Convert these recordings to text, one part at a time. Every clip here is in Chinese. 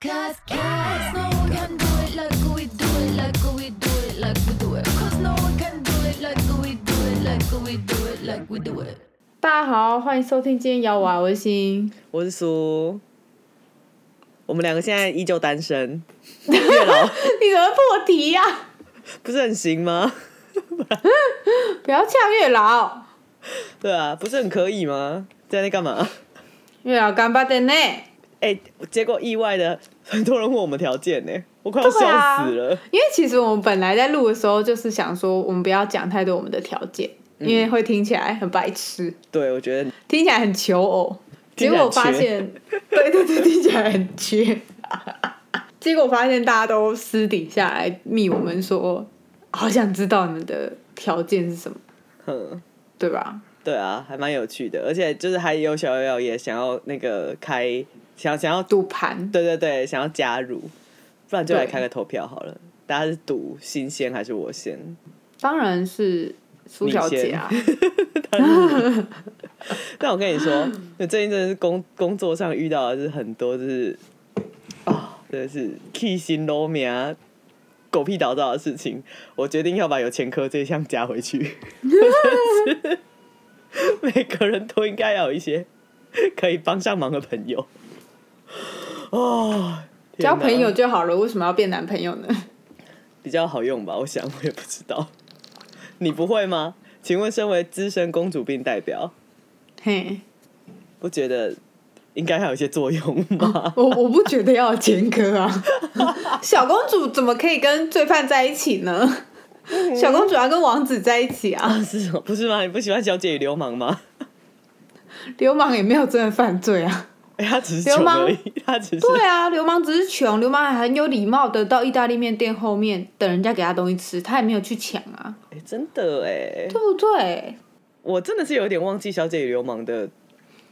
大家好欢迎收听今天摇娃微信。我是苏。我们两个现在依旧单身。你怎么破题呀？不是很行吗？不要呛月老。对啊不是很可以吗？在那干嘛？月老干巴的呢？哎结果意外的很多人问我们条件呢，我快要笑死了。因为其实我们本来在录的时候，就是想说我们不要讲太多我们的条件，因为会听起来很白痴，对，我觉得听起来很求偶。结果发现，对对对，听起来很缺。结果发现大家都私底下来密我们说，好想知道你们的条件是什么，嗯，对吧？对啊，还蛮有趣的，而且就是还有小瑶瑶也想要那个开，想想要，赌盘，对对对，想要加入，不然就来对开个投票好了。大家是赌新鲜还是我先？当然是苏小姐啊。但我跟你说，我最近真的是工工作上遇到的是很多，就是啊、真的是气心罗面啊，狗屁倒灶的事情。我决定要把有前科这一项加回去。每个人都应该要有一些可以帮上忙的朋友。哦，交朋友就好了，为什么要变男朋友呢？比较好用吧？我想，我也不知道。你不会吗？请问，身为资深公主病代表，嘿，不觉得应该还有一些作用吗？我我不觉得要有前科啊。小公主怎么可以跟罪犯在一起呢？小公主要跟王子在一起啊，是哦，不是吗？你不喜欢《小姐与流氓》吗？流氓也没有真的犯罪啊。哎、他只是流氓对啊，流氓只是穷，流氓还很有礼貌的到意大利面店后面等人家给他东西吃，他也没有去抢啊，哎、真的哎，对不对？我真的是有点忘记《小姐与流氓》的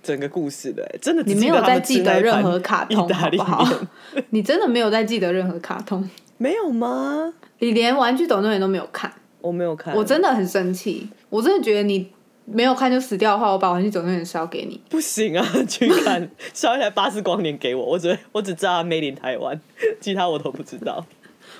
整个故事的哎，真的你没有在 记得任何卡通，好不好面？你真的没有在记得任何卡通，没有吗？你连《玩具总动员》都没有看。我没有看，我真的很生气，我真的觉得你没有看就死掉的话，我把《玩具总动员》烧给你。不行啊！去看烧一台巴斯光年给我，我只会我只知道它 Made in 台湾，其他我都不知道。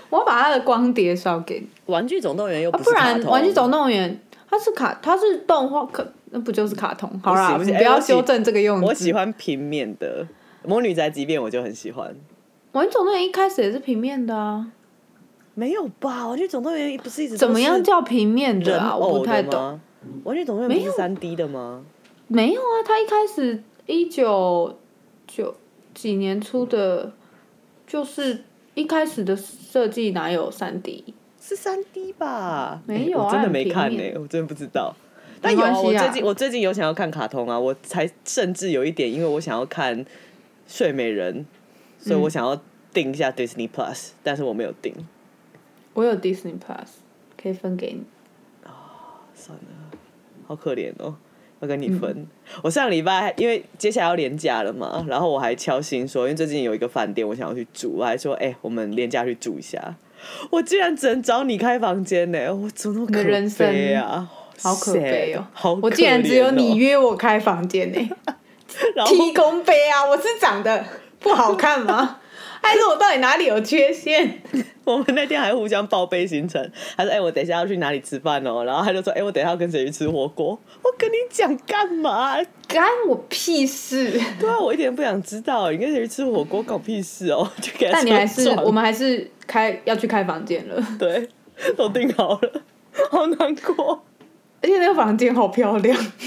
我要把它的光碟烧给你，玩具总动员又啊、不不然《玩具总动员》它是卡，它是动画，可那不就是卡通？好啦，不行不你不要修正这个用词。我喜欢平面的《魔女宅急便》，我就很喜欢。《玩具总动员》一开始也是平面的啊，没有吧？玩具总动员不是一直都怎么样叫平面的啊？我不太懂。玩具总动员不是三 D 的吗？没有啊，他一开始一九九几年出的，就是一开始的设计哪有三 D？是三 D 吧？没有啊真的没看呢、我真的不知道。但有啊，我最近我最近有想要看卡通啊，我才甚至有一点，因为我想要看《睡美人》，所以我想要订一下 Disney Plus，但是我没有订。我有 Disney Plus，可以分给你。算了，好可怜哦，要跟你分。我上礼拜因为接下来要连假了嘛，然后我还敲心说，因为最近有一个饭店我想要去住，我还说，哎、我们连假去住一下。我竟然只能找你开房间呢，我怎么可人生悲啊？好可悲哦好我竟然只有你约我开房间呢、然后提供杯啊！我是长得不好看吗？还是我到底哪里有缺陷？我们那天还互相报备行程，他说：“哎、我等一下要去哪里吃饭哦。”然后他就说：“哎、我等一下要跟谁去吃火锅。”我跟你讲干嘛？干我屁事！对啊，我一点不想知道，你跟谁去吃火锅搞屁事哦？就给他但你还是我们还是开要去开房间了，对都订好了，好难过。而且那个房间好漂亮，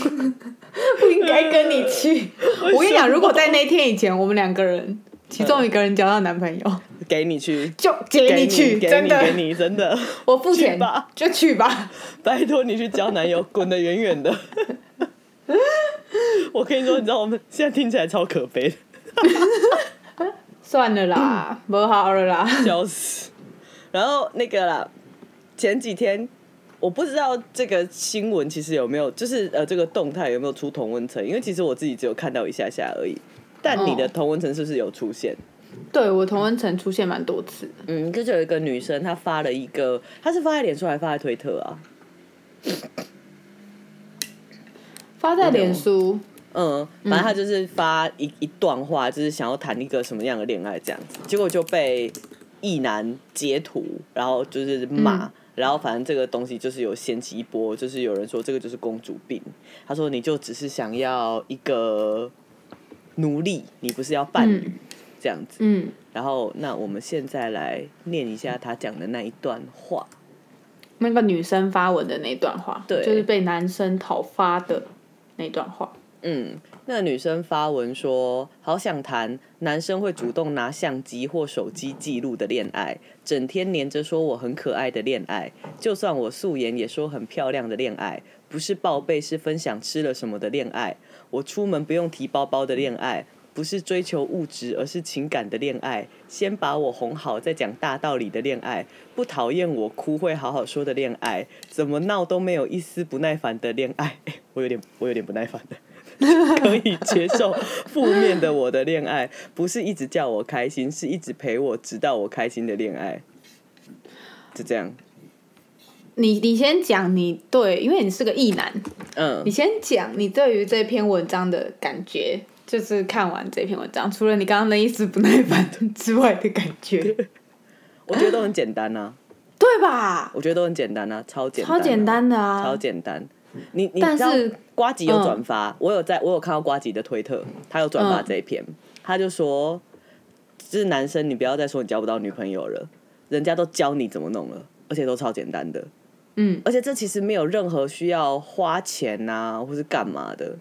不应该跟你去。我跟你讲，如果在那天以前，我们两个人其中一个人交到男朋友，给你去，就接给你去，给真的，给你真的，我付钱吧就去吧。拜托你去交男友，滚得远远的。我跟你说，你知道我们现在听起来超可悲的，算了啦，不好了啦。笑死。然后那个啦，前几天我不知道这个新闻其实有没有，就是呃这个动态有没有出同温层，因为其实我自己只有看到一下下而已。但你的哦同文层是不是有出现？对我同温层出现蛮多次的，嗯，就是有一个女生，她发了一个，她是发在脸书还是发在推特啊？发在脸书，嗯，反正她就是发一一段话，就是想要谈一个什么样的恋爱这样子，结果就被一男截图，然后就是骂。嗯然后反正这个东西就是有掀起一波，就是有人说这个就是公主病。他说你就只是想要一个奴隶，你不是要伴侣、这样子。嗯，然后那我们现在来念一下他讲的那一段话。那个女生发文的那段话，对就是被男生讨发的那段话。嗯，那个女生发文说：“好想谈男生会主动拿相机或手机记录的恋爱，整天黏着说我很可爱的恋爱，就算我素颜也说很漂亮的恋爱，不是报备是分享吃了什么的恋爱，我出门不用提包包的恋爱。”不是追求物质，而是情感的恋爱。先把我哄好，再讲大道理的恋爱。不讨厌我哭会好好说的恋爱。怎么闹都没有一丝不耐烦的恋爱。我有点，我有点不耐烦的。可以接受负面的我的恋爱，不是一直叫我开心，是一直陪我直到我开心的恋爱。就这样，你你先讲你对，因为你是个异男，嗯。你，先讲你对于这篇文章的感觉，就是看完这篇文章，除了你刚刚那一丝不耐烦之外的感觉，我觉得都很简单呐、对吧？我觉得都很简单呐、超简单、超简，单的啊，超简单。你你知道但是瓜吉有嗯转发，我有在我有看到瓜吉的推特，他有转发嗯。这一篇，他就说，就是男生你不要再说你交不到女朋友了，人家都教你怎么弄了，而且都超简单的。嗯。而且这其实没有任何需要花钱呐、或是干嘛的，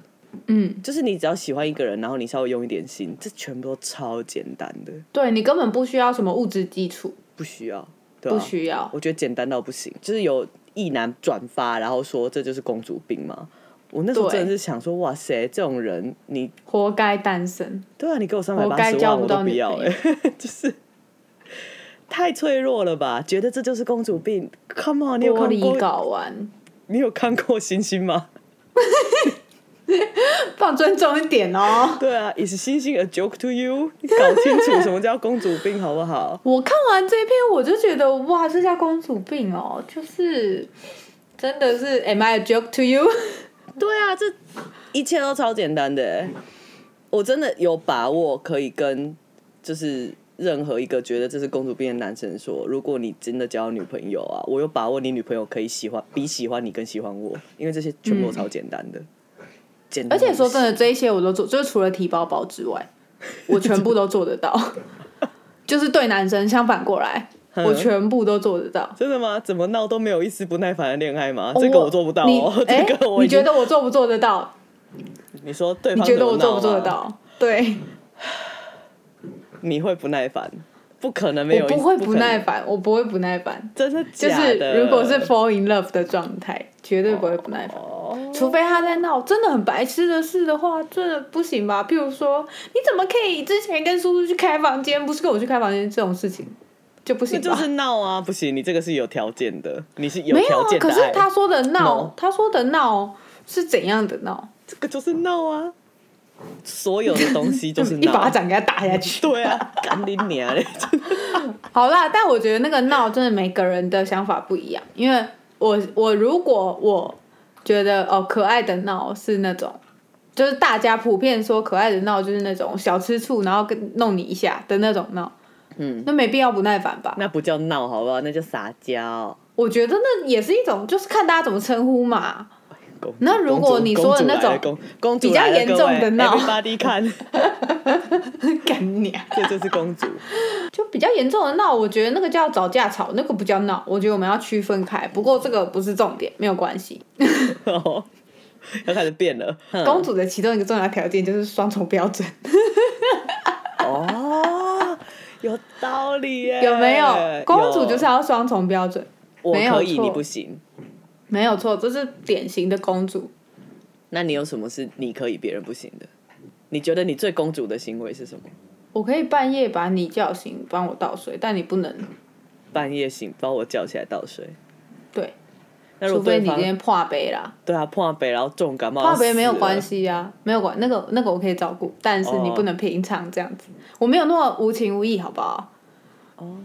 嗯，就是你只要喜欢一个人，然后你稍微用一点心，这全部都超简单的，对你根本不需要什么物质基础，不需要，对吧、不需要。我觉得简单到不行，就是有意男转发，然后说这就是公主病嘛。我那时候真的是想说，哇塞，这种人你活该单身，对啊，你给我三百八十万我都不要哎、就是太脆弱了吧？觉得这就是公主病？Come on，你有看过？睾丸，你有看过星星吗？放尊重一点哦。对啊，Is 星星 a joke to you？你搞清楚什么叫公主病好不好？我看完这篇，我就觉得哇，这叫公主病哦，就是真的是 Am I a joke to you？对啊，这一切都超简单的欸。我真的有把握可以跟就是任何一个觉得这是公主病的男生说，如果你真的交女朋友啊，我有把握你女朋友可以喜欢比喜欢你更喜欢我，因为这些全部都超简单的。简单而且说真的，这一些我都做，就是除了提包包之外，我全部都做得到。就是对男生相反过来，我全部都做得到。真的吗？怎么闹都没有一丝不耐烦的恋爱吗？这个我做不到你哦。哎 这个我你觉得我做不做得到？你说对你方觉得我做不？做得到？对，你会不耐烦？不可能没有，我不会不耐烦，我不会不耐烦。真的就？是如果是 fall in love 的状态，绝对不会不耐烦。哦，除非他在闹真的很白痴的事的话，真的不行吧？譬如说，你怎么可以之前跟叔叔去开房间，不是跟我去开房间这种事情就不行就是闹啊，不行，你这个是有条件的，你是有没有啊，条件。可是他说的闹 No，他说的闹是怎样的闹？这个就是闹啊，所有的东西就是 一。巴掌给他打下去。对啊，干你娘嘞！好啦，但我觉得那个闹真的每个人的想法不一样，因为我我如果我觉得哦可爱的闹是那种，就是大家普遍说可爱的闹就是那种小吃醋，然后跟弄你一下的那种闹，嗯，那没必要不耐烦吧？那不叫闹，好不好？那叫撒娇。我觉得那也是一种，就是看大家怎么称呼嘛。公那如果你说的那种公主比较严重的闹看，干你啊！这就是公主。就比较严重的闹，我觉得那个叫找架吵，那个不叫闹。我觉得我们要区分开。不过这个不是重点，没有关系。哦，要开始变了。哼公主的其中一个重要条件就是双重标准，哦，有道理耶，有没有？公主就是要双重标准，我可以，错你不行。没有错，这是典型的公主。那你有什么是你可以别人不行的？你觉得你最公主的行为是什么？我可以半夜把你叫醒，帮我倒水，但你不能。半夜醒把我叫起来倒水。对，那如除非你今天破杯啦，对啊破杯然后重感冒，破杯没有关。系啊，没有关，那个那个我可以照顾，但是你哦不能平常这样子，我没有那么无情无义，好不好？哦，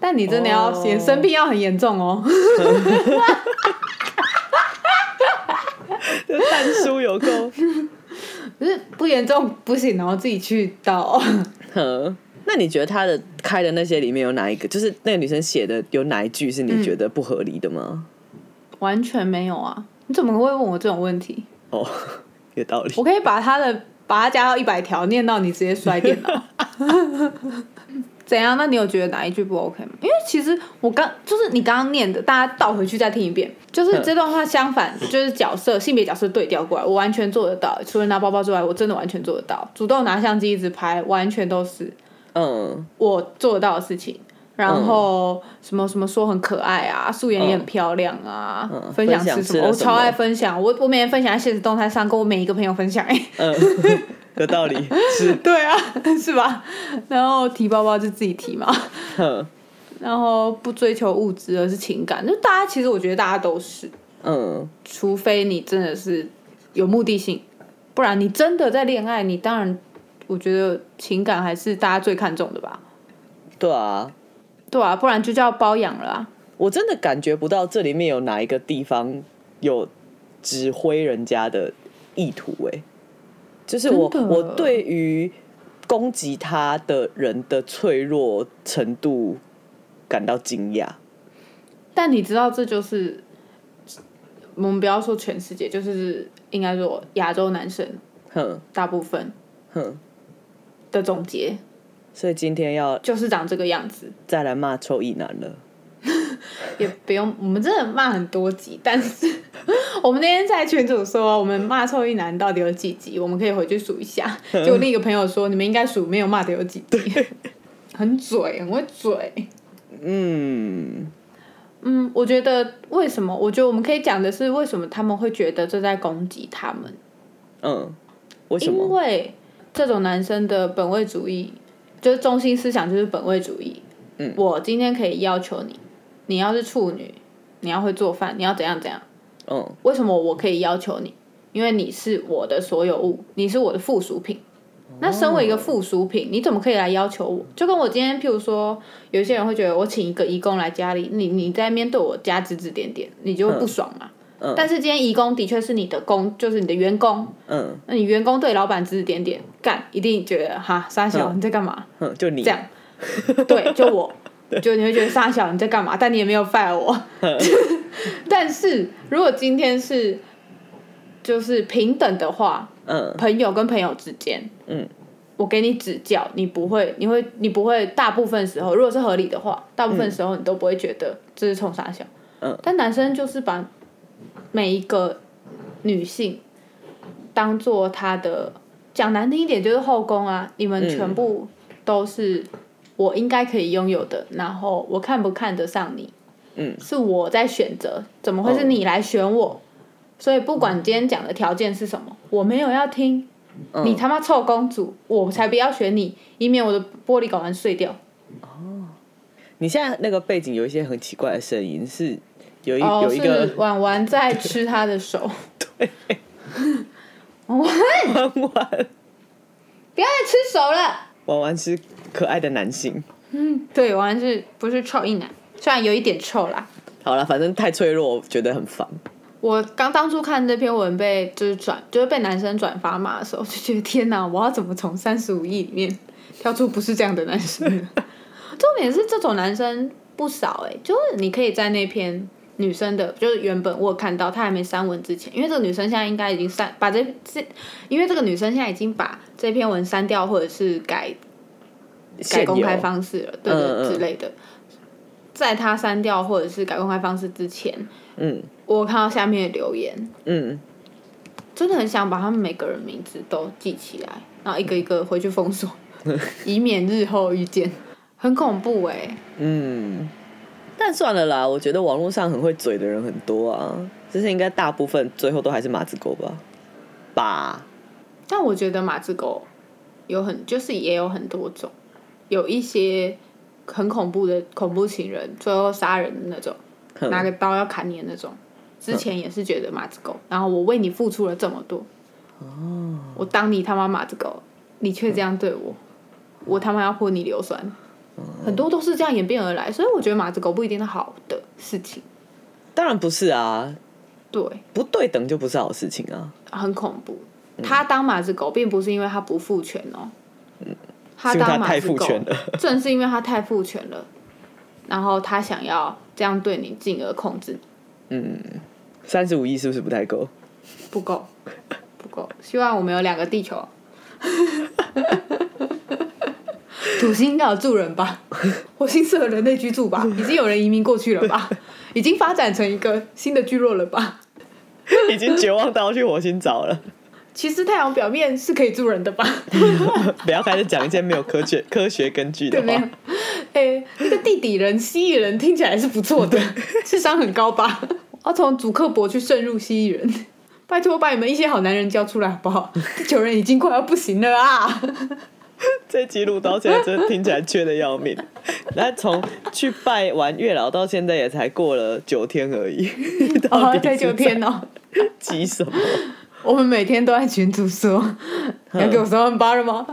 但你真的要哦严生病要很严重哦。这太看书有够。不是不严重不行，然后自己去倒。哼，那你觉得他的开的那些里面有哪一个，就是那个女生写的有哪一句是你觉得不合理的吗？完全没有啊！你怎么会问我这种问题？哦，有道理。我可以把他的把它加到一百条，念到你直接摔电脑。怎样？那你有觉得哪一句不 OK 吗？因为其实我刚就是你刚刚念的，大家倒回去再听一遍，就是这段话相反，就是角色性别角色对调过来，我完全做得到。除了拿包包之外，我真的完全做得到。主动拿相机一直拍，完全都是嗯，我做得到的事情。然后什么什么说很可爱啊，素颜也很漂亮啊，嗯分享吃什么，我超爱分享，我我每天分享在现实动态上，跟我每一个朋友分享、哎，嗯，有道理，是，对啊，是吧？然后提包包就自己提嘛，哼，然后不追求物质，而是情感。就大家其实我觉得大家都是，嗯，除非你真的是有目的性，不然你真的在恋爱，你当然我觉得情感还是大家最看重的吧，对啊，对啊，不然就叫包养了啊。我真的感觉不到这里面有哪一个地方有指挥人家的意图、哎，就是我我对于攻击他的人的脆弱程度感到惊讶。但你知道，这就是我们不要说全世界，就是应该说亚洲男生哼大部分哼，的总结，所以今天要就是长这个样子。再来骂臭意男了。也不用，我们真的骂很多集，但是我们那天在群主说，我们骂臭一男到底有几集，我们可以回去数一下。结果另一个朋友说，你们应该数没有骂的有几集，很嘴，很会嘴。嗯，嗯，我觉得为什么？我觉得我们可以讲的是，为什么他们会觉得这在攻击他们？嗯，为什因？为这种男生的本位主义，就是中心思想就是本位主义。嗯我今天可以要求你，你要是处女，你要会做饭，你要怎样怎样。嗯为什么我可以要求你？因为你是我的所有物，你是我的附属品。那身为一个附属品，你怎么可以来要求我？就跟我今天，譬如说，有些人会觉得我请一个义工来家里，你你在面对我家指指点点，你就会不爽嘛。嗯但是今天义工的确是你的工，就是你的员工，嗯那你员工对老板指指点点，干一定觉得哈傻小嗯你在干嘛？嗯，就你这样，对，就我，就你会觉得傻小你在干嘛？但你也没有 fire 我。但是如果今天是就是平等的话，嗯朋友跟朋友之间，嗯，我给你指教，你不会，你会，你不会，大部分时候，如果是合理的话，大部分时候你都不会觉得这是冲傻小。嗯，但男生就是把每一个女性当做他的，讲难听一点就是后宫啊，你们嗯全部都是我应该可以拥有的，然后我看不看得上你，嗯，是我在选择，怎么会是你来选我？所以不管你今天讲的条件是什么，我没有要听。嗯你他妈臭公主，我才不要选你，以免我的玻璃睾丸碎掉。你现在那个背景有一些很奇怪的声音，是有一、哦，有一个是婉婉在吃他的手，婉婉弯弯不要再吃手了。弯弯是可爱的男性。嗯对，婉婉是不是臭一男？虽然有一点臭啦。好了，反正太脆弱，我觉得很烦。我刚当初看这篇文被就是转，就是被男生转发嘛的时候，就觉得天哪，我要怎么从三十五亿里面挑出不是这样的男生？重点是这种男生不少哎、就是你可以在那篇女生的，就是原本我有看到她还没删文之前，因为这个女生现在应该已经删把这这，因为这个女生现在已经把这篇文删掉或者是改改公开方式了，对嗯嗯对之类的。在她删掉或者是改公开方式之前，嗯我看到下面的留言，嗯，真的很想把他们每个人名字都记起来，然后一个一个回去封锁，以免日后遇见。很恐怖哎、嗯，但算了啦，我觉得网络上很会嘴的人很多啊，就是应该大部分最后都还是马子狗吧，吧？但我觉得马子狗有很就是也有很多种，有一些很恐怖的恐怖情人，最后杀人的那种，拿个刀要砍你的那种。之前也是觉得马子狗，然后我为你付出了这么多，哦，我当你他妈马子狗，你却这样对我，我他妈要泼你硫酸，很多都是这样演变而来，所以我觉得马子狗不一定是好的事情。当然不是啊，对，不对等就不是好事情啊。很恐怖。嗯他当马子狗，并不是因为他不父权哦，他是因为他太当马子狗正是因为他太父权了，然后他想要这样对你，进而控制你，三十五亿是不是不太够？不够，不够。希望我们有两个地球。土星应该有住人吧？火星适合人类居住吧？已经有人移民过去了吧？已经发展成一个新的聚落了吧？已经绝望到要去火星找了，其实太阳表面是可以住人的吧？不要开始讲一些没有科学科学根据的对没有话。？哎、那个地底人、蜥蜴人听起来是不错的，智商很高吧？要从祖克伯去渗入蜥蜴人，拜托把你们一些好男人交出来好不好？地球人已经快要不行了啊！这集录到现在，真的听起来缺的要命。那从去拜完月老到现在也才过了九天而已，到才九天哦。在急什么？我们每天都在群主说，你要给我三万八了吗？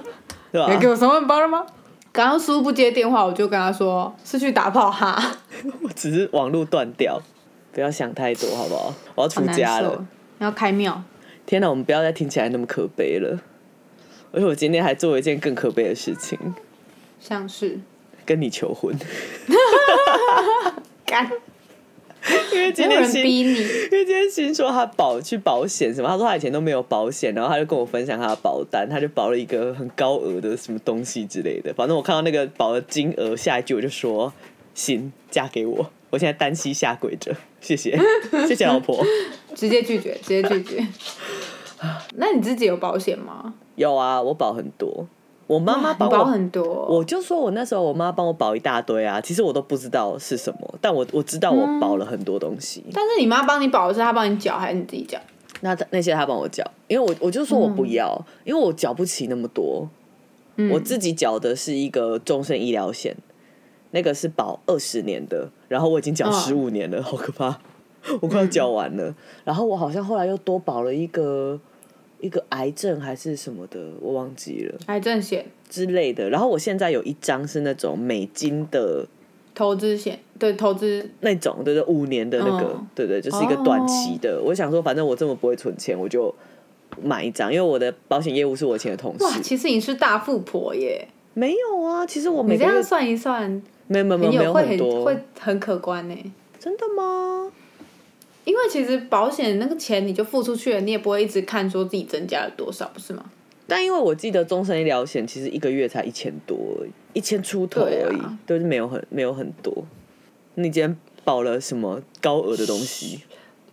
对吧你要给？我三万八了吗？刚刚叔不接电话，我就跟他说是去打炮哈，我只是网络断掉，不要想太多，好不好？我要出家了。。要开庙，天哪，我们不要再听起来那么可悲了。而且我今天还做了一件更可悲的事情，像是跟你求婚。干，因为今天新逼你，因为今天新说他保去保险什么，他说他以前都没有保险，然后他就跟我分享他的保单，他就保了一个很高额的什么东西之类的。反正我看到那个保的金额，下一句我就说：“行，嫁给我。”我现在单膝下跪着，谢谢，谢谢老婆。直接拒绝，直接拒绝。那你自己有保险吗？有啊，我保很多，我妈妈保我很多，我就说我那时候我妈帮我保一大堆啊，其实我都不知道是什么，但我我知道我保了很多东西。但是你妈帮你保的是她帮你缴还是你自己缴？那那些她帮我缴，因为我我就说我不要，因为我缴不起那么多。嗯我自己缴的是一个终身医疗险，那个是保二十年的，然后我已经缴嗯十五年了，好可怕，我快要缴完了。然后我好像后来又多保了一个一个癌症还是什么的，我忘记了癌症险、之类的。然后我现在有一张是那种美金的投资险，对，投资那种，对对，五年的那个，嗯对对，就是一个短期的。我想说，反正我这么不会存钱，我就买一张，因为我的保险业务是我以前的同哇，事。其实你是大富婆耶！没有啊，其实我你每这样算一算，没有没有没有很多，会很可观呢。真的吗？因为其实保险那个钱你就付出去了，你也不会一直看说自己增加了多少，不是吗？但因为我记得终身医疗险其实一个月才一千多而已，一千出头而已，就是没有很没有很多。你今天保了什么高额的东西？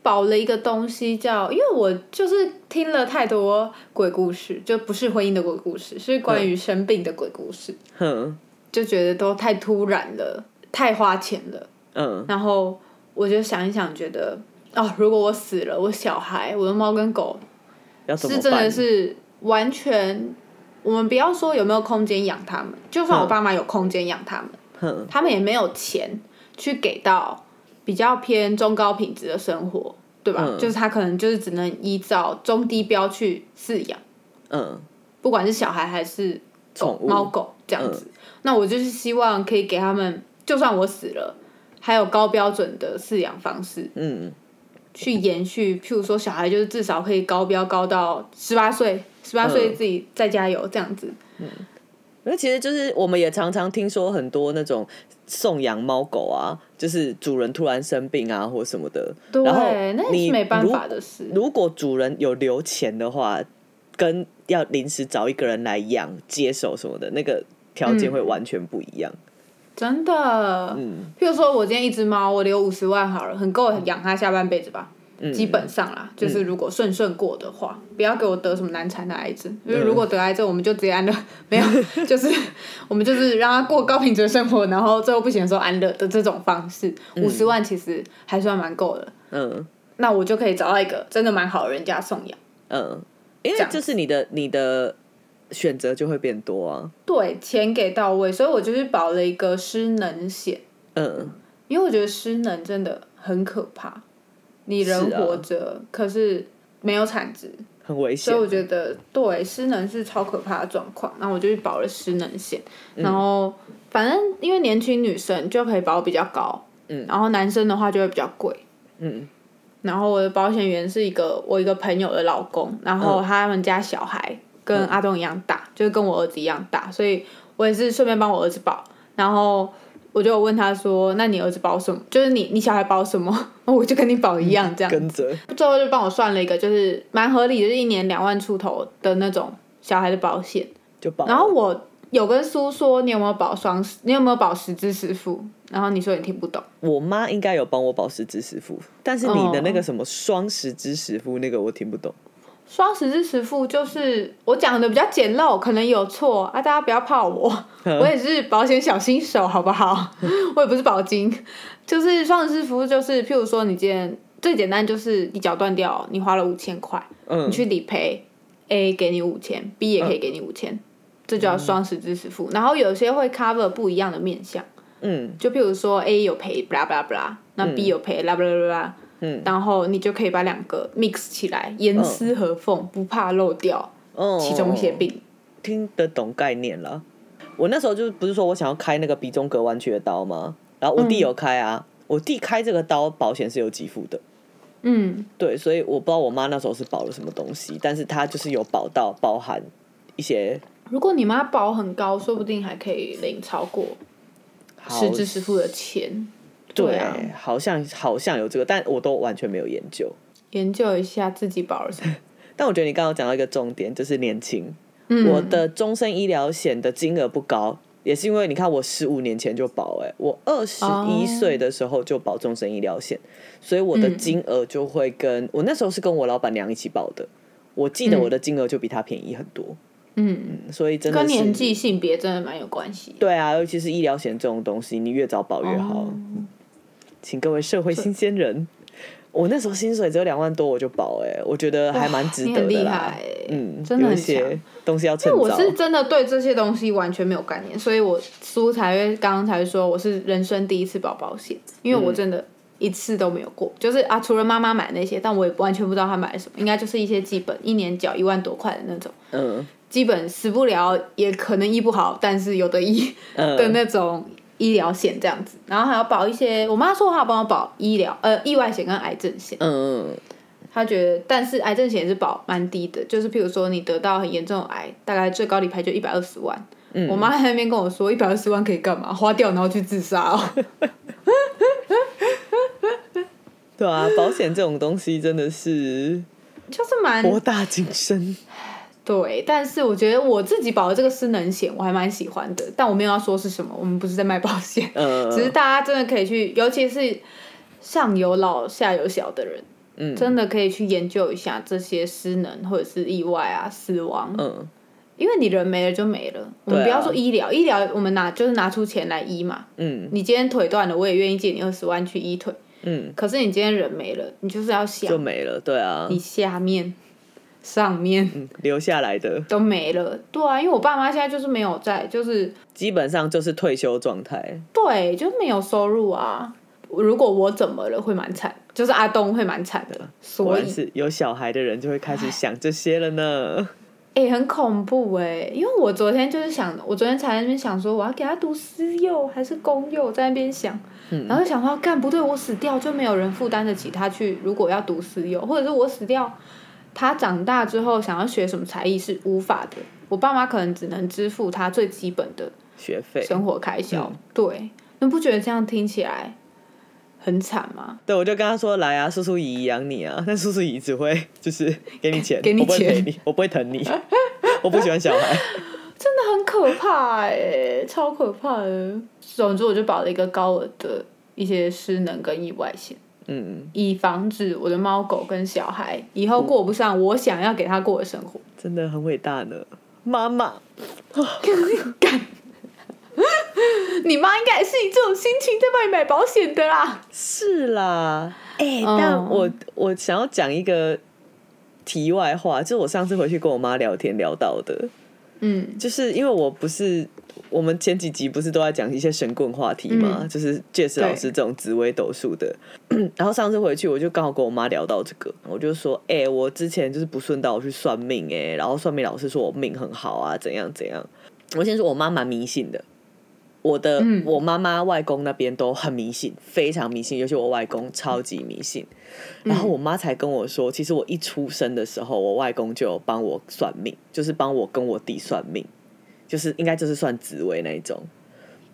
保了一个东西叫，因为我就是听了太多鬼故事，就不是婚姻的鬼故事，是关于生病的鬼故事，哼，就觉得都太突然了，太花钱了。嗯，然后我就想一想，觉得哦，如果我死了，我小孩、我的猫跟狗？是真的是完全，我们不要说有没有空间养它们，就算我嗯爸妈有空间养它们，哼，他们也没有钱去给到比较偏中高品质的生活，对吧？嗯。就是他可能就是只能依照中低标去饲养，嗯，不管是小孩还是宠物。猫狗这样子。那我就是希望可以给他们，就算我死了，还有高标准的饲养方式。嗯，去延续。譬如说，小孩就是至少可以高标高到十八岁，十八岁嗯自己再加油这样子。嗯那其实就是我们也常常听说很多那种送养猫狗啊，就是主人突然生病啊或什么的，对，然后你是没办如法的事。如果主人有留钱的话，跟要临时找一个人来养、接手什么的，那个条件会完全不一样。真的，嗯譬如说我今天一只猫，我留五十万好了，很够养它下半辈子吧。嗯，基本上啦，就是如果顺顺过的话，不要给我得什么难产的癌症。因为嗯如果得癌症，我们就直接安乐，没有，就是我们就是让它过高品质的生活，然后最后不行的时候安乐的这种方式。五十万其实还算蛮够的，嗯那我就可以找到一个真的蛮好的人家送养。嗯，因为这是你的你的选择就会变多啊。对，钱给到位，所以我就是保了一个失能险，嗯，因为我觉得失能真的很可怕。你人活着，可是没有产值，很危险。所以。我觉得对失能是超可怕的状况，然后我就去保了失能险，嗯。然后反正因为年轻女生就可以保比较高，嗯。然后男生的话就会比较贵，嗯，然后我的保险员是一个我一个朋友的老公，然后嗯。他们家小孩跟阿东一样大，就是跟我儿子一样大，所以我也是顺便帮我儿子保。然后我就有问他说：“那你儿子保什么？就是你你小孩保什么？我就跟你保一样这样。跟着，最后就帮我算了一个，就是蛮合理的，就是一年两万出头的那种小孩的保险。就保。然后我有跟叔说，你有没有保双十？你有没有保十支十付？然后你说你听不懂。我妈应该有帮我保十支十付，但是你的那个什么双十支十付那个我听不懂。双十支十付就是我讲的比较简陋，可能有错啊，大家不要怕我，我也是保险小新手，好不好？我也不是保金，就是双十支付就是，譬如说你今天最简单就是你脚断掉，你花了五千块，嗯你去理赔，A 给你五千，B 也可以给你五千、这叫双十支十付。然后有些会 cover 不一样的面向，嗯就譬如说 A 有赔，blah blah blah，那 B 有赔 blah blah blah。嗯然后你就可以把两个 mix 起来，严丝合缝，不怕漏掉哦，其中一些病。听得懂概念了。我那时候就不是说我想要开那个鼻中隔弯曲的刀吗？然后我弟有开啊，我弟开这个刀保险是有给付的。嗯，对，所以我不知道我妈那时候是保了什么东西，但是她就是有保到包含一些如果你妈保很高，说不定还可以领超过好实支实付的钱。对啊，好像好像有这个，但我都完全没有研究。研究一下自己保了什么。但我觉得你刚刚讲到一个重点，就是年轻。嗯，我的终身医疗险的金额不高，也是因为你看我十五年前就保、哎，我二十一岁的时候就保终身医疗险，所以我的嗯金额就会跟、我那时候是跟我老板娘一起保的，我记得我的金额就比她便宜很多，嗯，所以真的跟年纪、性别真的蛮有关系。对啊，尤其是医疗险这种东西，你越早保越好。哦请各位社会新鲜人，我那时候薪水只有两万多，我就保、哎，我觉得还蛮值得的啦。害欸嗯，真的很有一些强。东西要趁早。我是真的对这些东西完全没有概念，所以我苏才会刚刚才说我是人生第一次保保险，因为我真的一次都没有过，就是啊，除了妈妈买那些，但我也完全不知道她买了什么，应该就是一些基本一年缴一万多块的那种，嗯。基本死不了也可能医不好，但是有的医嗯。的那种医疗险这样子，然后还要保一些，我妈说她要帮我保医疗呃意外险跟癌症险。嗯嗯他觉得，但是癌症险是保蛮低的，就是譬如说你得到很严重的癌，大概最高理赔就一百二十万。嗯我妈在那边跟我说，一百二十万可以干嘛？花掉然后去自杀哦。对啊，保险这种东西真的是就是蛮博大精深。对，但是我觉得我自己保的这个失能险我还蛮喜欢的，但我没有要说是什么，我们不是在卖保险，嗯，只是大家真的可以去，尤其是上有老下有小的人，嗯真的可以去研究一下这些失能或者是意外啊、死亡，嗯因为你人没了就没了。我们不要说医疗，医疗我们拿就是拿出钱来医嘛。嗯你今天腿断了，我也愿意借你二十万去医腿。嗯，可是你今天人没了，你就是要想就没了。对啊，你下面、上面嗯留下来的都没了。对啊，因为我爸妈现在就是没有在，就是基本上就是退休状态。对，就没有收入啊。如果我怎么了，会蛮惨，就是阿东会蛮惨的。果所以，有小孩的人就会开始想这些了呢。哎、很恐怖哎、因为我昨天就是想，我昨天才在那边想说，我要给他读私幼还是公幼，在那边想，嗯然后就想到，干不对，我死掉就没有人负担得起他去，如果要读私幼，或者是我死掉，他长大之后想要学什么才艺是无法的，我爸妈可能只能支付他最基本的学费，生活开销。嗯对，你不觉得这样听起来很惨吗？对，我就跟他说：“来啊，叔叔姨姨养你啊。”但叔叔姨只会就是给你钱，给你我不会陪钱你，我不会疼你，我不喜欢小孩。真的很可怕哎、超可怕的。总之，我就保了一个高额的一些失能跟意外险，嗯，以防止我的猫狗跟小孩以后过不上我想要给他过的生活。真的很伟大呢，妈妈。你妈应该也是以这种心情在帮你买保险的啦。是啦，哎、嗯。但我我想要讲一个题外话，就是我上次回去跟我妈聊天聊到的，嗯。就是因为我不是我们前几集不是都在讲一些神棍话题吗，嗯。就是 Jess 老师这种紫微斗数的。然后上次回去我就刚好跟我妈聊到这个，我就说，哎、我之前就是不顺道我去算命、哎，然后算命老师说我命很好啊，怎样怎样。我先说我妈蛮迷信的，我的、嗯。我妈妈、外公那边都很迷信，非常迷信，尤其我外公超级迷信。然后我妈才跟我说，其实我一出生的时候，我外公就帮我算命，就是帮我跟我弟算命，就是应该就是算紫薇那一种。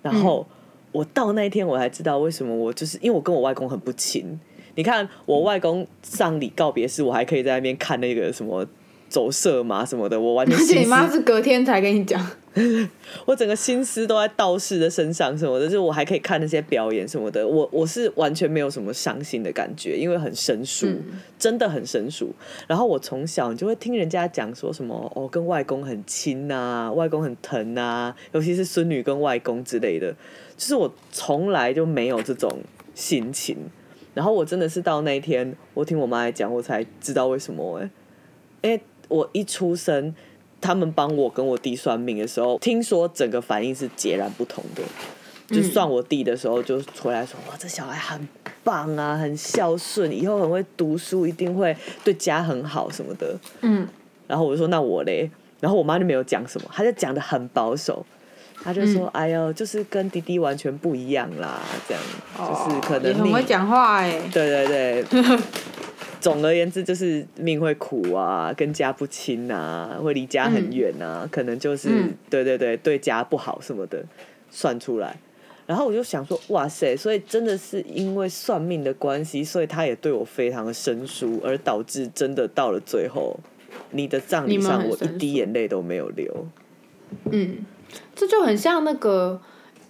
然后我到那一天，我才知道为什么我就是因为我跟我外公很不亲。你看我外公丧礼告别式，我还可以在那边看那个什么走社嘛什么的，我完全而且你妈是隔天才跟你讲，我整个心思都在道士的身上什么的，就是我还可以看那些表演什么的，我我是完全没有什么伤心的感觉，因为很生疏，真的很生疏。然后我从小你就会听人家讲说什么哦，跟外公很亲呐、外公很疼啊，尤其是孙女跟外公之类的，就是我从来就没有这种心情。然后我真的是到那一天，我听我妈来讲，我才知道为什么哎、因为我一出生，他们帮我跟我弟算命的时候，听说整个反应是截然不同的。就算我弟的时候，就回来说：“哇，这小孩很棒啊，很孝顺，以后很会读书，一定会对家很好什么的。”嗯，然后我就说：“那我嘞？”然后我妈就没有讲什么，她就讲的很保守。她就说：“哎呦，就是跟弟弟完全不一样啦，这样就是可能你很会讲话哎，对对对，总而言之就是命会苦啊，跟家不亲啊，会离家很远啊，可能就是、嗯对对对对家不好什么的，算出来。然后我就想说，哇塞，所以真的是因为算命的关系，所以他也对我非常的生疏，而导致真的到了最后，你的葬礼上我一滴眼泪都没有流。嗯，这就很像那个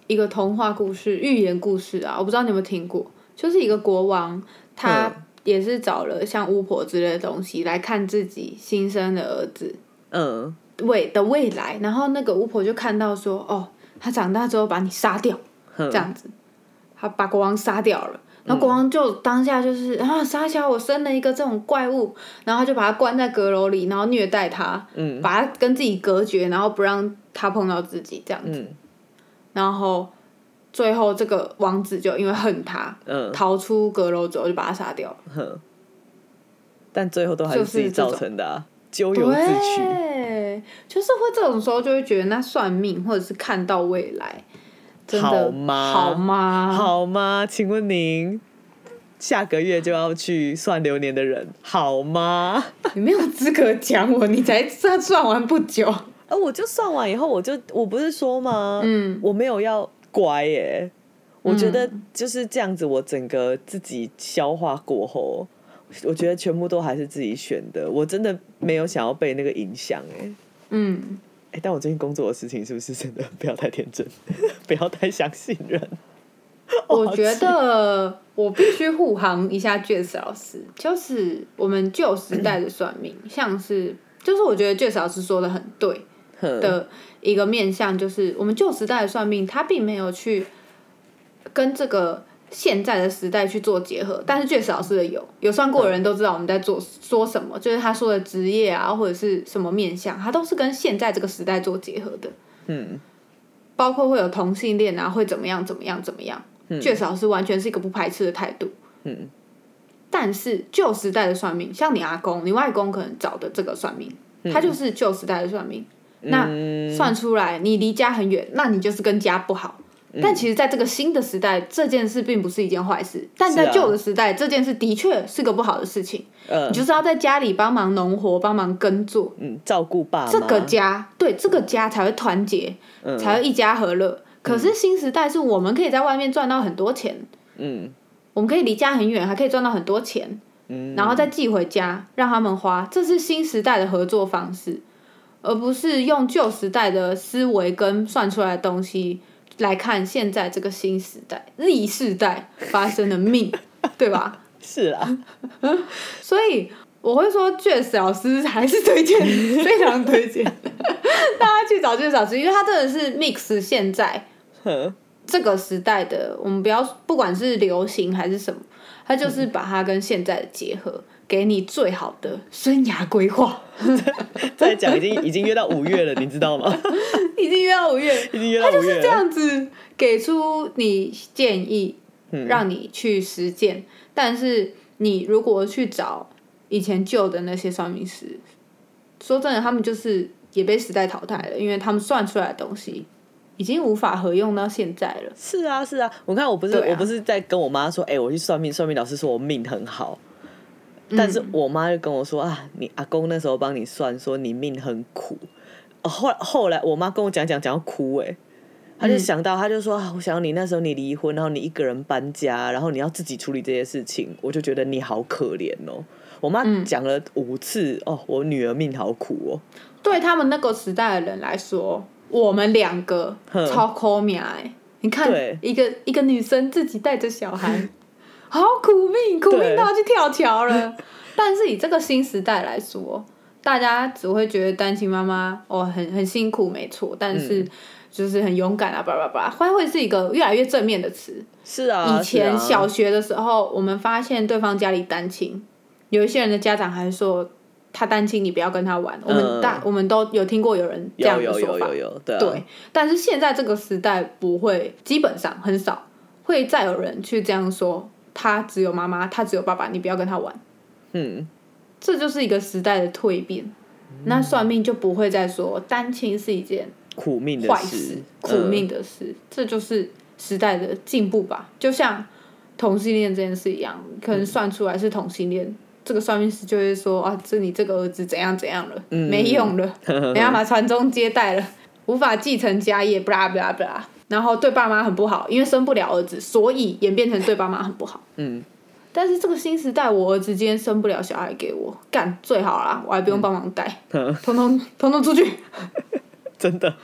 一个童话故事、寓言故事啊，我不知道你有没有听过，就是一个国王，他嗯也是找了像巫婆之类的东西来看自己新生的儿子嗯未的未来，然后那个巫婆就看到说，哦，他长大之后把你杀掉，这样子，他把国王杀掉了。然后国王就当下就是啊，杀小我生了一个这种怪物，然后就把他关在阁楼里，然后虐待他，嗯。把他跟自己隔绝，然后不让他碰到自己这样子。嗯。然后最后这个王子就因为恨他，嗯逃出阁楼之后就把他杀掉了。哼，但最后都还是就是自己造成的啊，咎由自取。对，就是会这种时候就会觉得那算命或者是看到未来，真的好吗好吗？好吗？请问您下个月就要去算流年的人，好吗？你没有资格讲我，你才算算完不久。啊，我就算完以后，我就我不是说吗？嗯我没有要乖耶。我觉得就是这样子，我整个自己消化过后，我觉得全部都还是自己选的。我真的没有想要被那个影响哎。嗯，哎、但我最近工作的事情是不是真的不要太天真，不要太相信人？我觉得我必须护航一下 Jess 老师，就是我们旧时代的算命，像是就是我觉得 Jess 老师说的很对，哼的一个面向，就是我们旧时代的算命，它并没有去跟这个现在的时代去做结合，但是确实老师的有有算过的人都知道我们在做说什么，就是他说的职业啊或者是什么面向，它都是跟现在这个时代做结合的，嗯。包括会有同性恋啊，会怎么样怎么样怎么样，确实老师完全是一个不排斥的态度。嗯。但是旧时代的算命，像你阿公、你外公可能找的这个算命，他就是旧时代的算命。那嗯。算出来你离家很远，那你就是跟家不好。嗯。但其实，在这个新的时代，这件事并不是一件坏事。但在旧的时代，这件事的确是个不好的事情。嗯。你就是要在家里帮忙农活，帮忙耕作，嗯，照顾爸妈。这个家对这个家才会团结，嗯。才会一家和乐。可是新时代是我们可以在外面赚到很多钱，嗯。我们可以离家很远，还可以赚到很多钱，嗯，然后再寄回家让他们花，这是新时代的合作方式，而不是用旧时代的思维跟算出来的东西来看现在这个新时代、历世代发生的命，对吧？是啊，所以我会说，Jess 老师还是推荐，非常推荐。大家去找 Jess 老师，因为他真的是 mix 现在哼。这个时代的，我们不要不管是流行还是什么，他就是把它跟现在的结合，给你最好的生涯规划。再讲已经已经约到五月了，你知道吗？已经约到五月，已经约到他就是这。样子给出你建议，嗯让你去实践。但是你如果去找以前旧的那些算命师，说真的，他们就是也被时代淘汰了，因为他们算出来的东西已经无法合用到现在了。是啊，是啊，我看我不是、啊我不是在跟我妈说，哎、我去算命，算命老师说我命很好，嗯但是我妈就跟我说啊，你阿公那时候帮你算，说你命很苦。哦后后来我妈跟我讲讲讲到哭哎、她就嗯想到，她就说啊，我想到你那时候你离婚，然后你一个人搬家，然后你要自己处理这些事情，我就觉得你好可怜哦。我妈嗯讲了五次哦，我女儿命好苦哦。对他们那个时代的人来说，我们两个超抠命哎！你看，一个一个女生自己带着小孩，好苦命，苦命对到要去跳桥了。但是以这个新时代来说，大家只会觉得单亲妈妈哦很很辛苦，没错，但是就是很勇敢啊，叭叭叭，会会是一个越来越正面的词。是啊，以前小学的时候，我们发现对方家里单亲，有一些人的家长还说他单亲，你不要跟他玩。我们大我们都有听过有人这样的说法，有有有，对啊，对。但是现在这个时代不会，基本上很少会再有人去这样说，他只有妈妈，他只有爸爸，你不要跟他玩。嗯，这就是一个时代的蜕变。那算命就不会再说单亲是一件苦命的事坏事，，苦命嗯的事，这就是时代的进步吧。就像同性恋这件事一样，可能算出来是同性恋，这个算命师就会说啊，这你这个儿子怎样怎样了，嗯没用了，没办法传宗接代了，无法继承家业，不啦不啦不啦。然后对爸妈很不好，因为生不了儿子，所以演变成对爸妈很不好。嗯，但是这个新时代，我儿子今天生不了小孩给我，干最好啦，我还不用帮忙带，嗯通通通通出去，真的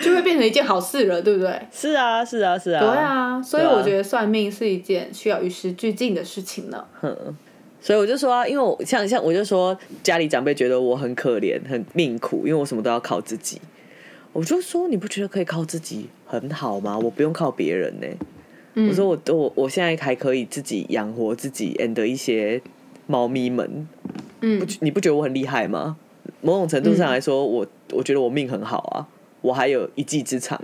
就会变成一件好事了，对不对？是啊，是啊，是啊，对啊，所以我觉得算命是一件需要与时俱进的事情呢。所以我就说啊，因为我像像我就说家里长辈觉得我很可怜、很命苦，因为我什么都要靠自己。我就说你不觉得可以靠自己很好吗？我不用靠别人呢、嗯我说我我我现在还可以自己养活自己，and 一些猫咪们，嗯不觉你不觉得我很厉害吗？某种程度上来说，我我觉得我命很好啊，我还有一技之长。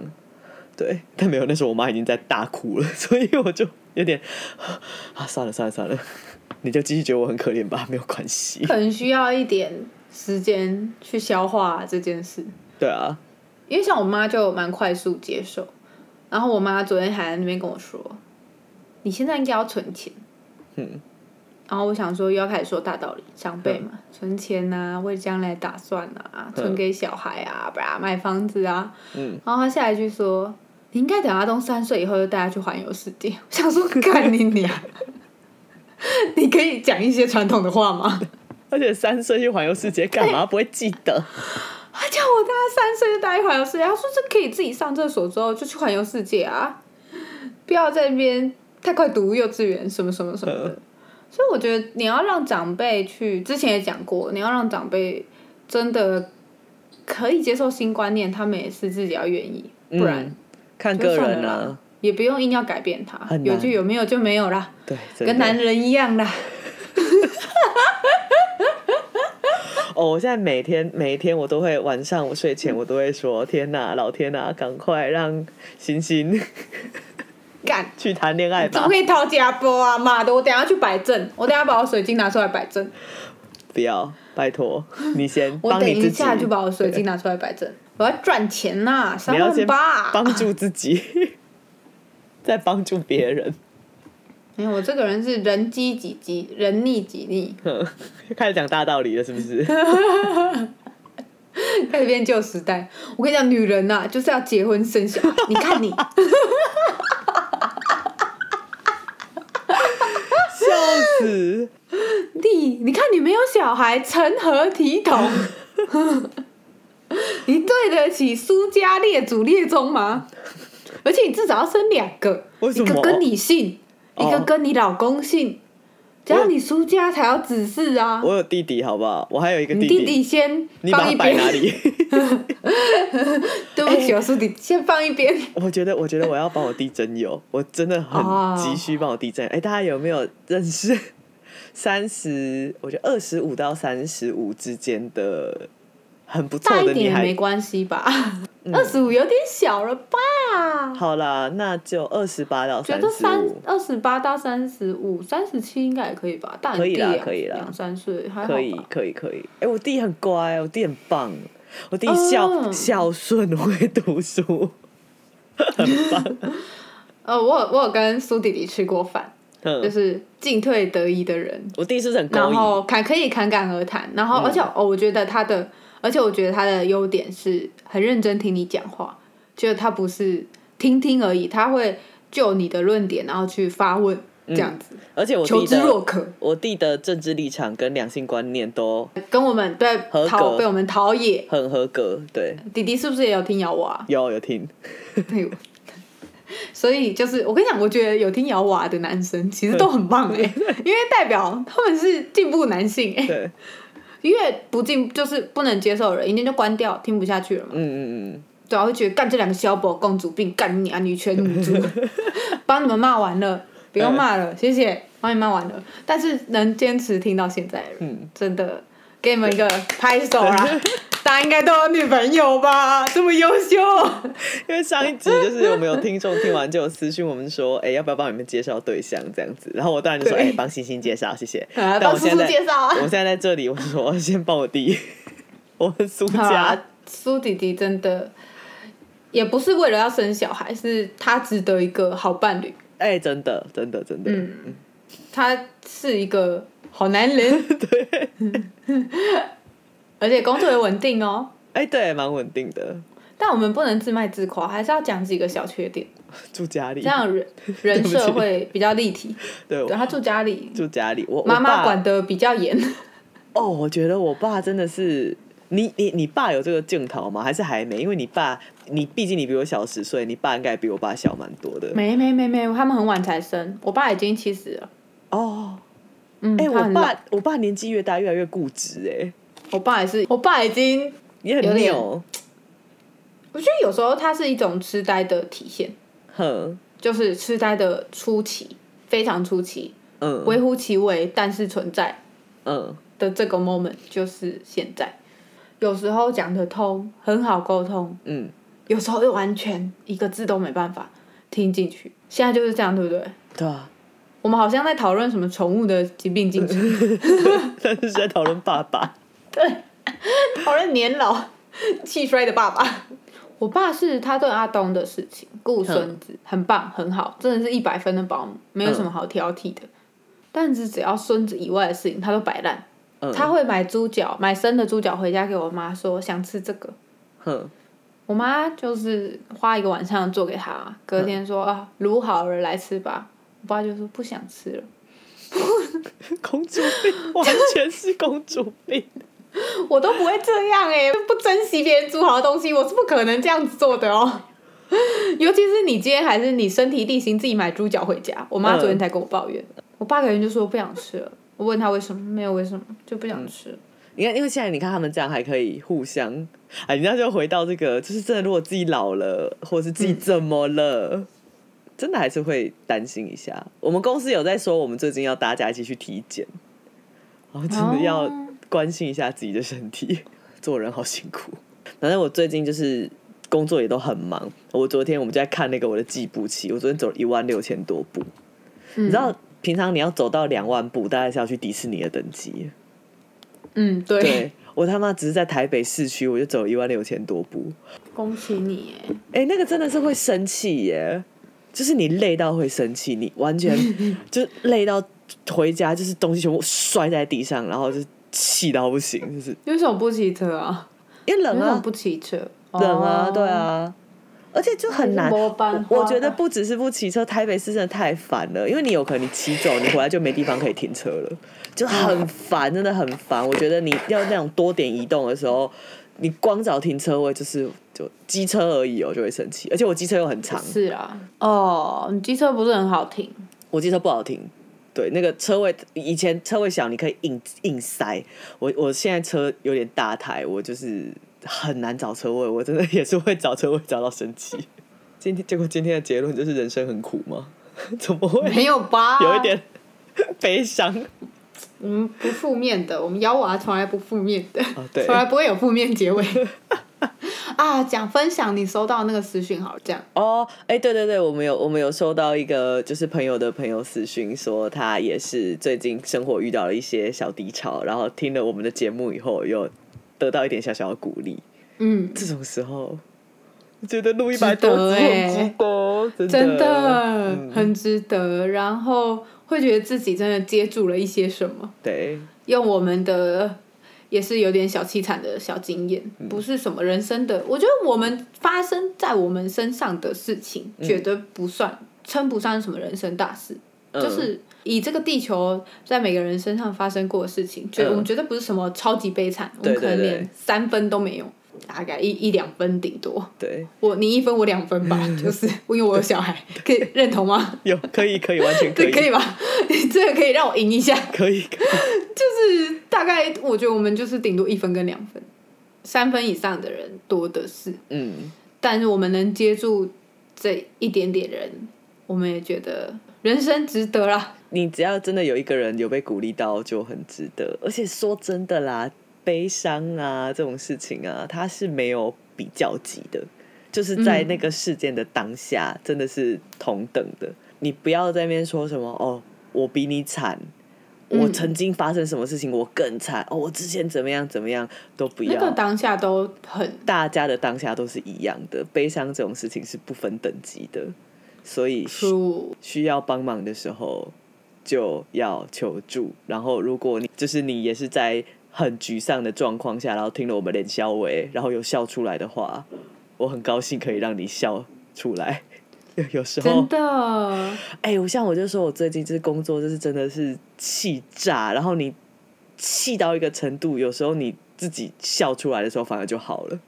对，但没有，那时候我妈已经在大哭了，所以我就有点 啊，算了算了算了，你就继续觉得我很可怜吧，没有关系。可能需要一点时间去消化这件事，对啊，因为像我妈就蛮快速接受，然后我妈昨天还在那边跟我说，你现在应该要存钱。嗯，然后我想说又要开始说大道理，长辈嘛，存钱啊，为将来打算啊，存给小孩啊，不然买房子啊。嗯，然后他下一句说：“你应该等阿东三岁以后就带他去环游世界。”我想说，干你娘！你可以讲一些传统的话吗？而且三岁去环游世界干嘛？不会记得？他叫我带他三岁就带他去环游世界，他说这可以自己上厕所之后就去环游世界啊，不要在那边太快读幼稚园什么什么什么的。所以我觉得你要让长辈去，之前也讲过，你要让长辈真的可以接受新观念，他们也是自己要愿意，不然嗯看个人了啦啊，也不用硬要改变他，有就有，没有就没有啦，对，跟男人一样啦。哦，我现在每天每天我都会晚上我睡前我都会说：天哪，老天哪，赶快让星星干，去谈恋爱吧怎么可！以掏家波啊？妈的，我等下去摆正，我等下把我水晶拿出来摆正，不要，拜托，你先 我等一下就把我水晶拿出来摆正，我要赚钱呐、三 你要先万八。帮助自己，再帮助别人。没有，我这个人是人机己机，人逆己逆，哼 开始讲大道理了，是不是？开始变旧时代。我跟你讲，女人呐、就是要结婚生小孩。你看你，笑死！你你看你没有小孩，成何体统？你对得起苏家列祖列宗吗？而且你至少要生两个，一个跟你姓，哦一个跟你老公姓，只要你苏家才要子嗣啊。我有弟弟，好不好？我还有一个弟弟弟弟先放一摆哪里？对不起，我叔弟先放一边。我觉得，我觉得我要帮我弟增油，我真的哦很急需帮我弟增油。哎、大家有没有认识 三十？我觉得二十五到三十五之间的很不错大的女孩一点也没关系吧？嗯二十五有点小了吧？好啦，那就二十八到三觉得三十五，二十八到三十五、三十七应该也可以吧？大你可以啦可以啦。两三岁还好吧？可以，可以，可以。哎、我弟很乖，我弟很棒，我弟孝、嗯。孝顺，会读书。很棒。呃，我有我有跟苏弟弟吃过饭，就嗯，是进退得宜的人，我第一次是很勾然引，后侃可以侃侃而谈，然后而且、哦，我觉得他的，而且我觉得他的优点是很认真听你讲话，就是他不是听听而已，他会就你的论点然后去发问这样子，而且我求知若渴，我弟的政治立场跟两性观念都跟我们对陶被我们陶冶。很合格，对，弟弟是不是也有听摇娃？有有听，所以就是我跟你讲，我觉得有听摇娃的男生其实都很棒哎、因为代表他们是进步男性哎、对，越不进就是不能接受的人，一定就关掉，听不下去了嘛。嗯嗯嗯，对啊，会觉得干这两个小宝公主病，干你啊，女权女主，帮你们骂完了，不用骂了，谢谢，帮你骂完了。但是能坚持听到现在的人，嗯真的给你们一个拍手啦！大家应该都有女朋友吧？这么优秀，因为上一集就是有没有听众听完就有私讯我们说，哎、要不要帮你们介绍对象这样子？然后我当然就说，哎、帮星星介绍，谢谢。啊帮我现在在介绍啊我现在在这里，我说先帮我弟，我们苏好家啊，苏弟弟真的也不是为了要生小孩，是他值得一个好伴侣，哎、真的真的真的，嗯。他是一个好男人，对，而且工作也稳定哦。哎、对，蛮稳定的，但我们不能自卖自夸，还是要讲几个小缺点，住家里。这，样人 人设会比较立体。对，对他住家里，住家里，我妈妈管得比较严。哦，我觉得我爸真的是。你你你爸有这个镜头吗？还是还没？因为你爸，你毕竟你比我小十岁，你爸应该比我爸小蛮多的。没没没没，他们很晚才生，我爸已经七十了。哦，嗯，哎、我爸我爸年纪越大越来越固执，哎，我爸也是，我爸已经，也很牛，我觉得有时候他是一种痴呆的体现，哼，就是痴呆的初期，非常初期，嗯微乎其微，但是存在嗯的这个 moment 就是现在。有时候讲得通，很好沟通，嗯，有时候又完全一个字都没办法听进去。现在就是这样，对不对？对啊，我们好像在讨论什么宠物的疾病进程，但是在讨论爸爸，对讨论年老气衰的爸爸。我爸是他对阿东的事情顾孙子很棒很好，真的是一百分的保姆，没有什么好挑剔的。但是只要孙子以外的事情，他都摆烂。嗯，他会买猪脚，买生的猪脚回家给我妈说想吃这个，哼，我妈就是花一个晚上做给他，隔天说啊卤好了来吃吧。我爸就说不想吃了，公主病，完全是公主病，我都不会这样哎、不珍惜别人煮好的东西，我是不可能这样子做的哦。尤其是你今天还是你身体力行自己买猪脚回家，我妈昨天才跟我抱怨，我爸可能就说不想吃了。我问他为什么，没有为什么，就不想吃了。你看，因为现在你看他们这样还可以互相，哎，人家就回到这个，就是真的，如果自己老了，或者是自己怎么了，真的还是会担心一下。我们公司有在说，我们最近要大家一起去体检，然后真的要哦关心一下自己的身体，做人好辛苦。反正我最近就是工作也都很忙，我昨天我们就在看那个我的计步器，我昨天走了一万六千多步，你知道。平常你要走到两万步，大概是要去迪士尼的等级。嗯，对，对我他妈只是在台北市区，我就走一万六千多步。恭喜你耶！哎、那个真的是会生气耶，就是你累到会生气，你完全 就累到回家就是东西全部摔在地上，然后就气到不行，就是你为什么不骑车啊？因为冷啊，不骑车？冷啊，哦对。啊。而且就很难，我我觉得不只是不骑车，台北市真的太烦了，因为你有可能你骑走，你回来就没地方可以停车了，就很烦，真的很烦。我觉得你要那种多点移动的时候，你光找停车位就是就机车而已哦，就会生气。而且我机车又很长，是啊，哦，你机车不是很好停，我机车不好停。对，那个车位以前车位小，你可以硬硬塞。我我现在车有点大台，我就是很难找车位，我真的也是会找车位找到生气。今天结果今天的结论就是人生很苦吗？怎么会没有吧？有一点悲伤？我们不负面的，我们妖娃从来不负面的，哦对从来不会有负面结尾。啊，讲分享你收到那个私讯，好，这样哦，哎，对对对，我们有我们有收到一个就是朋友的朋友私讯，说他也是最近生活遇到了一些小低潮，然后听了我们的节目以后，有得到一点小小的鼓励。嗯，这种时候我觉得录一百多集值得欸。很值得，真的。真的、嗯。很值得。然后会觉得自己真的接住了一些什么，对，用我们的也是有点小凄惨的小经验，嗯。不是什么人生的。我觉得我们发生在我们身上的事情，嗯。绝对不算称不上什么人生大事，嗯就是。以这个地球在每个人身上发生过的事情，觉我们绝对不是什么超级悲惨，我们可能连三分都没有，大概一一两分顶多。对，我你一分我两分吧，就是因为我有小孩，可以认同吗？有可以可以完全可以这可以吧？你这个可以让我赢一下，可以可以，就是大概我觉得我们就是顶多一分跟两分，三分以上的人多的是，嗯，但是我们能接住这一点点人，我们也觉得人生值得啦。你只要真的有一个人有被鼓励到，就很值得。而且说真的啦，悲伤啊这种事情啊，它是没有比较级的，就是在那个事件的当下，真的是同等的。你不要在那边说什么哦，我比你惨。我曾经发生什么事情，我更惨哦！我之前怎么样怎么样都不要，那个当下都很大家的当下都是一样的，悲伤这种事情是不分等级的，所以需要帮忙的时候就要求助。然后，如果你就是你也是在很沮丧的状况下，然后听了我们连消维，然后有笑出来的话，我很高兴可以让你笑出来。有时候真，的，哎、我像我就说我最近就是工作，就是真的是气炸，然后你气到一个程度，有时候你自己笑出来的时候，反而就好了。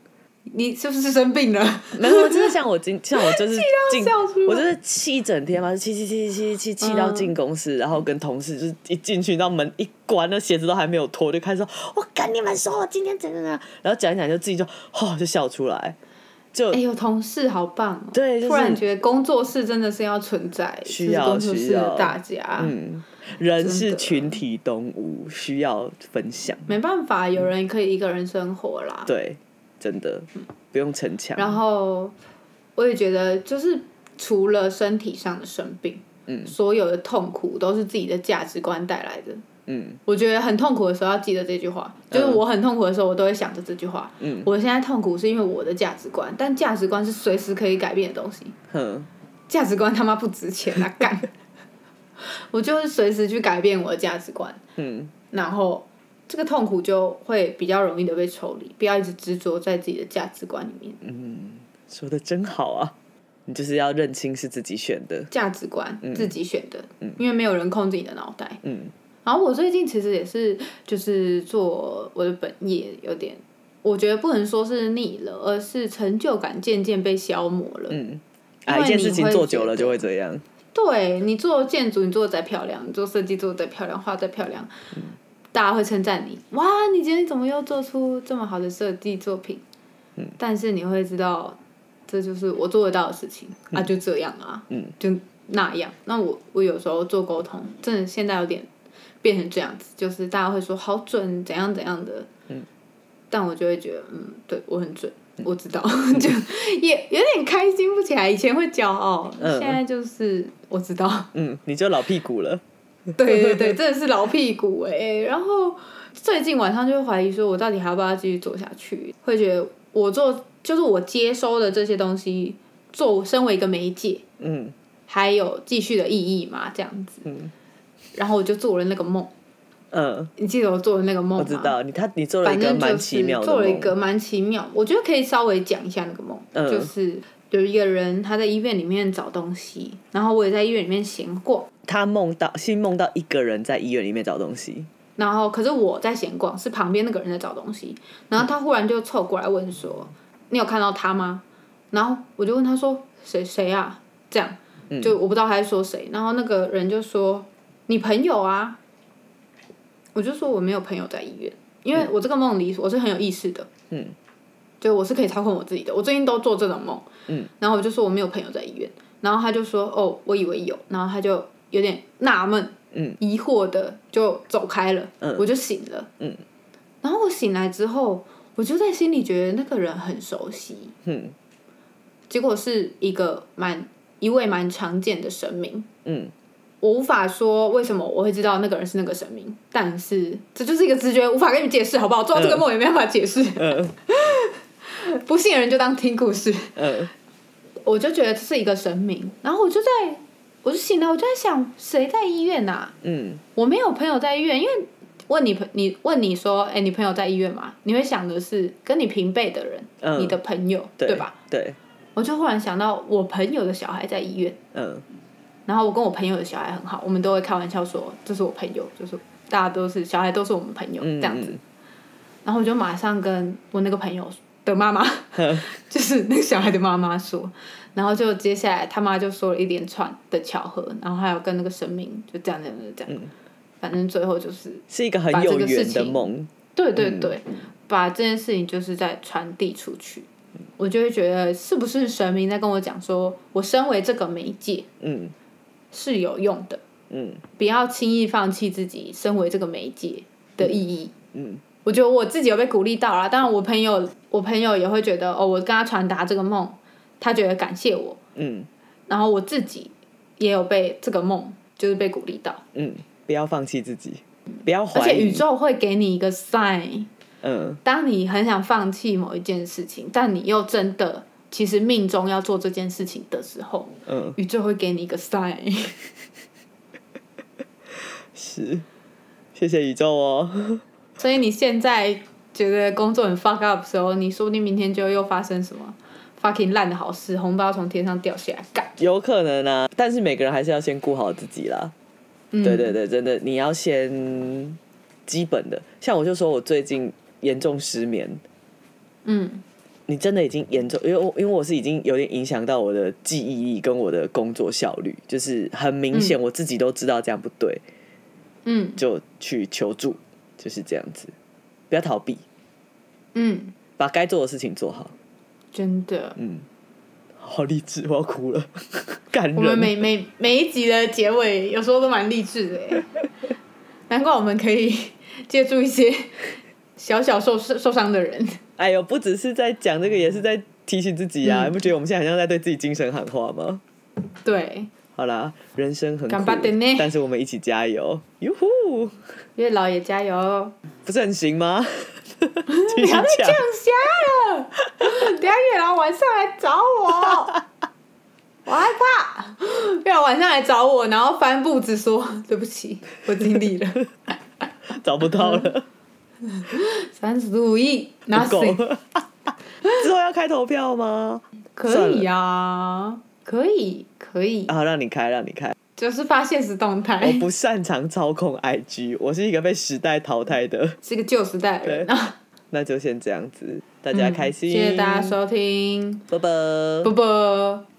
你是不是生病了？没有，就是像我今像我就是 进笑出我就是气一整天嘛，气气气气气气到进公司，然后跟同事就是一进去，到门一关，那鞋子都还没有脱，就开始说：“我跟你们说，我今天怎样怎样。”然后讲一讲，就自己就哦就笑出来，就哎、呦同事好棒哦！对就是突然觉得工作室真的是要存在，需要需要大家，嗯，人是群体动物，需要分享，没办法，有人可以一个人生活啦。对，真的不用逞强。然后我也觉得，就是除了身体上的生病，嗯所有的痛苦都是自己的价值观带来的。嗯我觉得很痛苦的时候要记得这句话，就是我很痛苦的时候，我都会想着这句话。嗯我现在痛苦是因为我的价值观，但价值观是随时可以改变的东西。哼，价值观他妈不值钱啊！干，我就是随时去改变我的价值观，嗯然后这个痛苦就会比较容易的被抽离，不要一直执着在自己的价值观里面。嗯说的真好啊！你就是要认清是自己选的，价值观、自己选的，因为没有人控制你的脑袋。嗯然后我最近其实也是，就是做我的本业，有点，我觉得不能说是腻了，而是成就感渐渐被消磨了。嗯，一件事情做久了就会这样。对你做建筑，你做的再漂亮，你做设计做的再漂亮，画得再漂亮，大家会称赞你。哇，你今天怎么又做出这么好的设计作品？但是你会知道，这就是我做得到的事情、啊，就这样啊，嗯就那样。那我我有时候做沟通，真的现在有点变成这样子，就是大家会说好准，怎样怎样的，但我就会觉得，嗯，对我很准。我知道，就也有点开心不起来。以前会骄傲，嗯现在就是我知道，嗯，你就老屁股了。对对对，真的是老屁股哎、然后最近晚上就会怀疑说，我到底还要不要继续做下去？会觉得我做就是我接收的这些东西，做身为一个媒介，嗯还有继续的意义嘛？这样子。嗯然后我就做了那个梦，嗯，你记得我做的那个梦吗？我知道你他你做了一反个蛮正就是奇妙的做了一梦个蛮奇妙，我觉得可以稍微讲一下那个梦，嗯就是有一个人他在医院里面找东西，然后我也在医院里面闲逛，他梦到新梦到一个人在医院里面找东西。然后可是我在闲逛，是旁边那个人在找东西，然后他忽然就凑过来问说：“你有看到他吗？”然后我就问他说：“谁谁啊？”这样，就我不知道他在说谁，然后那个人就说：“你朋友啊。”我就说我没有朋友在医院，因为我这个梦里我是很有意识的，嗯，就我是可以操控我自己的，我最近都做这种梦，嗯，然后我就说我没有朋友在医院，然后他就说哦，我以为有，然后他就有点纳闷，嗯，疑惑的就走开了，嗯。我就醒了，嗯，然后我醒来之后，我就在心里觉得那个人很熟悉，嗯。结果是一个蛮一位蛮常见的神明，嗯。我无法说为什么我会知道那个人是那个神明，但是这就是一个直觉，无法跟你解释，好不好？做到这个梦也没办法解释。嗯 不信的人就当听故事。嗯我就觉得这是一个神明，然后我就在，我就醒来，我就在想，谁在医院呐、嗯我没有朋友在医院，因为问你朋你问你说，哎、你朋友在医院吗？你会想的是跟你平辈的人，嗯你的朋友，对吧？？对，我就忽然想到，我朋友的小孩在医院，嗯然后我跟我朋友的小孩很好，我们都会开玩笑说，这是我朋友，就是大家都是小孩都是我们朋友、嗯，这样子。嗯然后我就马上跟我那个朋友的妈妈 就是那个小孩的妈妈说，然后就接下来他妈就说了一连串的巧合，然后还有跟那个神明就这样这样这样，嗯。反正最后就是是一个很有缘的个事情梦。对对对，把这件事情就是在传递出去，我就会觉得是不是神明在跟我讲说，我身为这个媒介嗯。是有用的，嗯。不要轻易放弃自己身为这个媒介的意义。嗯我觉得我自己有被鼓励到啦，当然我朋友，我朋友也会觉得哦，我跟他传达这个梦，他觉得感谢我，嗯然后我自己也有被这个梦就是被鼓励到，嗯，不要放弃自己，不要而怀疑。而且宇宙会给你一个 sign，嗯当你很想放弃某一件事情，但你又真的其实命中要做这件事情的时候，嗯，宇宙会给你一个 sign。是，谢谢宇宙哦。所以你现在觉得工作很 fuck up 的时候，你说不定明天就又发生什么 fucking 烂的好事，红包从天上掉下来，干。有可能啊，但是每个人还是要先顾好自己啦。嗯对对对，真的，你要先基本的。像我就说我最近严重失眠，嗯你真的已经严重，因为我因为我是已经有点影响到我的记忆力跟我的工作效率，就是很明显，我自己都知道这样不对，嗯就去求助，就是这样子，不要逃避，嗯，把该做的事情做好。真的。嗯，好励志，我要哭了，感人。我们每每每一集的结尾有时候都蛮励志的耶，难怪我们可以借助一些小小受受伤的人。哎呦，不只是在讲这个，也是在提醒自己啊！嗯你不觉得我们现在好像在对自己精神喊话吗？对，好啦，人生很苦但是我们一起加油！哟呼，月老也加油！不是很行吗？继不续讲要再降虾了，等一下月老晚上来找我，我害怕。月老晚上来找我，然后翻布子说：“对不起，我尽力了，找不到了，三十五亿拿够。，nothing。之后要开投票吗？”可以啊，可以，可以，啊，让你开，让你开。就是发现实动态我，不擅长操控 IG，我是一个被时代淘汰的。是个旧时代的人啊。那就先这样子，大家开心，谢谢大家收听，拜拜。啵啵。